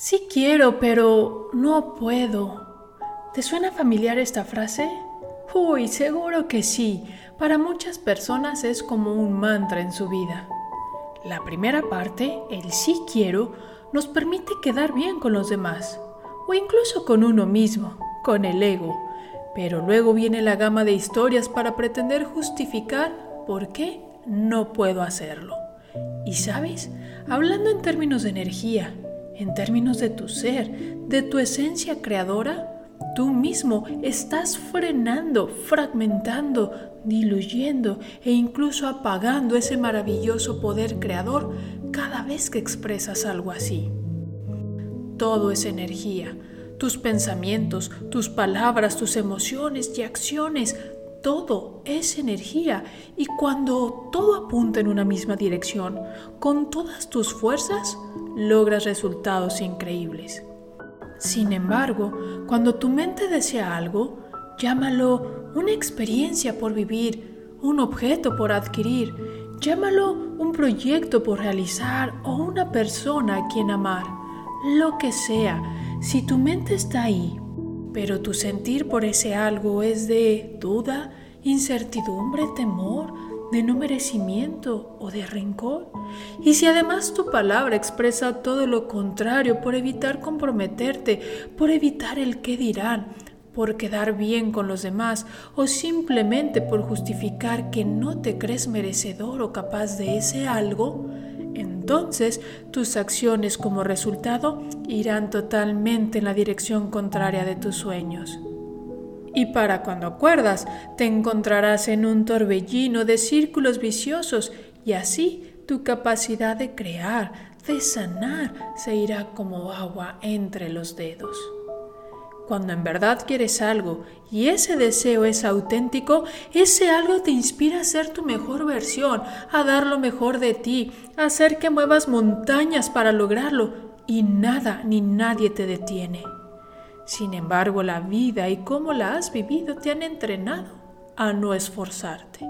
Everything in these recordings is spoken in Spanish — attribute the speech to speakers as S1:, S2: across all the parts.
S1: Sí quiero, pero no puedo. ¿Te suena familiar esta frase? Uy, seguro que sí. Para muchas personas es como un mantra en su vida. La primera parte, el sí quiero, nos permite quedar bien con los demás, o incluso con uno mismo, con el ego. Pero luego viene la gama de historias para pretender justificar por qué no puedo hacerlo. Y sabes, hablando en términos de energía, en términos de tu ser, de tu esencia creadora, tú mismo estás frenando, fragmentando, diluyendo e incluso apagando ese maravilloso poder creador cada vez que expresas algo así. Todo es energía. Tus pensamientos, tus palabras, tus emociones y acciones, todo es energía y cuando todo apunta en una misma dirección, con todas tus fuerzas, logras resultados increíbles. Sin embargo, cuando tu mente desea algo, llámalo una experiencia por vivir, un objeto por adquirir, llámalo un proyecto por realizar o una persona a quien amar, lo que sea, si tu mente está ahí, pero tu sentir por ese algo es de duda, incertidumbre, temor, de no merecimiento o de rencor. Y si además tu palabra expresa todo lo contrario por evitar comprometerte, por evitar el qué dirán, por quedar bien con los demás o simplemente por justificar que no te crees merecedor o capaz de ese algo, entonces tus acciones como resultado irán totalmente en la dirección contraria de tus sueños. Y para cuando acuerdas, te encontrarás en un torbellino de círculos viciosos y así tu capacidad de crear, de sanar, se irá como agua entre los dedos. Cuando en verdad quieres algo y ese deseo es auténtico, ese algo te inspira a ser tu mejor versión, a dar lo mejor de ti, a hacer que muevas montañas para lograrlo y nada ni nadie te detiene. Sin embargo, la vida y cómo la has vivido te han entrenado a no esforzarte.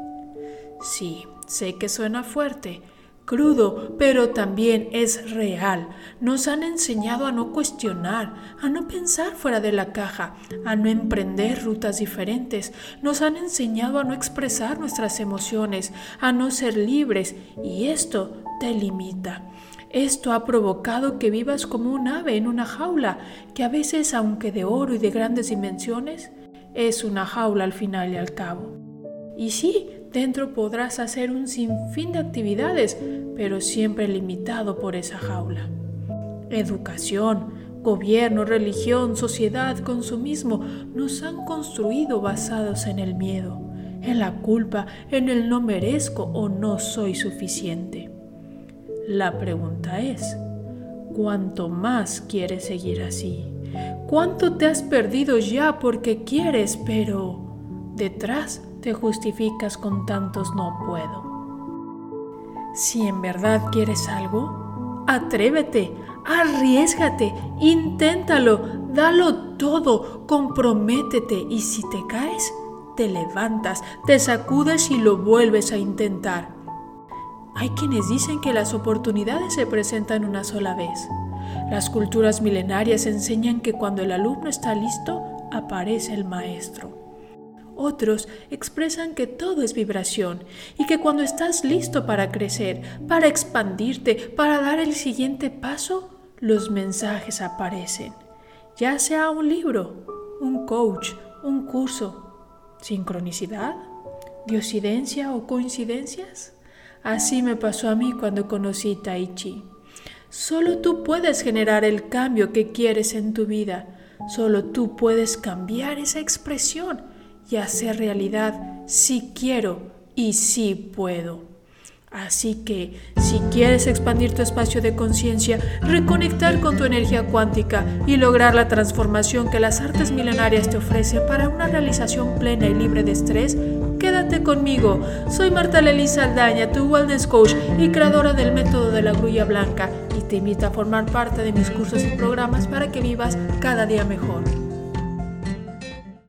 S1: Sí, sé que suena fuerte, crudo, pero también es real. Nos han enseñado a no cuestionar, a no pensar fuera de la caja, a no emprender rutas diferentes. Nos han enseñado a no expresar nuestras emociones, a no ser libres, y esto te limita. Esto ha provocado que vivas como un ave en una jaula, que a veces, aunque de oro y de grandes dimensiones, es una jaula al final y al cabo. Y sí, dentro podrás hacer un sinfín de actividades, pero siempre limitado por esa jaula. Educación, gobierno, religión, sociedad, consumismo nos han construido basados en el miedo, en la culpa, en el no merezco o no soy suficiente. La pregunta es, ¿cuánto más quieres seguir así? ¿Cuánto te has perdido ya porque quieres, pero detrás te justificas con tantos no puedo? Si en verdad quieres algo, atrévete, arriesgate, inténtalo, dalo todo, comprométete y si te caes, te levantas, te sacudes y lo vuelves a intentar. Hay quienes dicen que las oportunidades se presentan una sola vez. Las culturas milenarias enseñan que cuando el alumno está listo, aparece el maestro. Otros expresan que todo es vibración y que cuando estás listo para crecer, para expandirte, para dar el siguiente paso, los mensajes aparecen. Ya sea un libro, un coach, un curso. ¿Sincronicidad? ¿Diosidencia o coincidencias? Así me pasó a mí cuando conocí Tai Chi. Solo tú puedes generar el cambio que quieres en tu vida. Solo tú puedes cambiar esa expresión y hacer realidad si quiero y si puedo. Así que, si quieres expandir tu espacio de conciencia, reconectar con tu energía cuántica y lograr la transformación que las artes milenarias te ofrecen para una realización plena y libre de estrés, quédate conmigo. Soy Marta Lely Saldaña, tu wellness coach y creadora del método de la grulla blanca, y te invito a formar parte de mis cursos y programas para que vivas cada día mejor.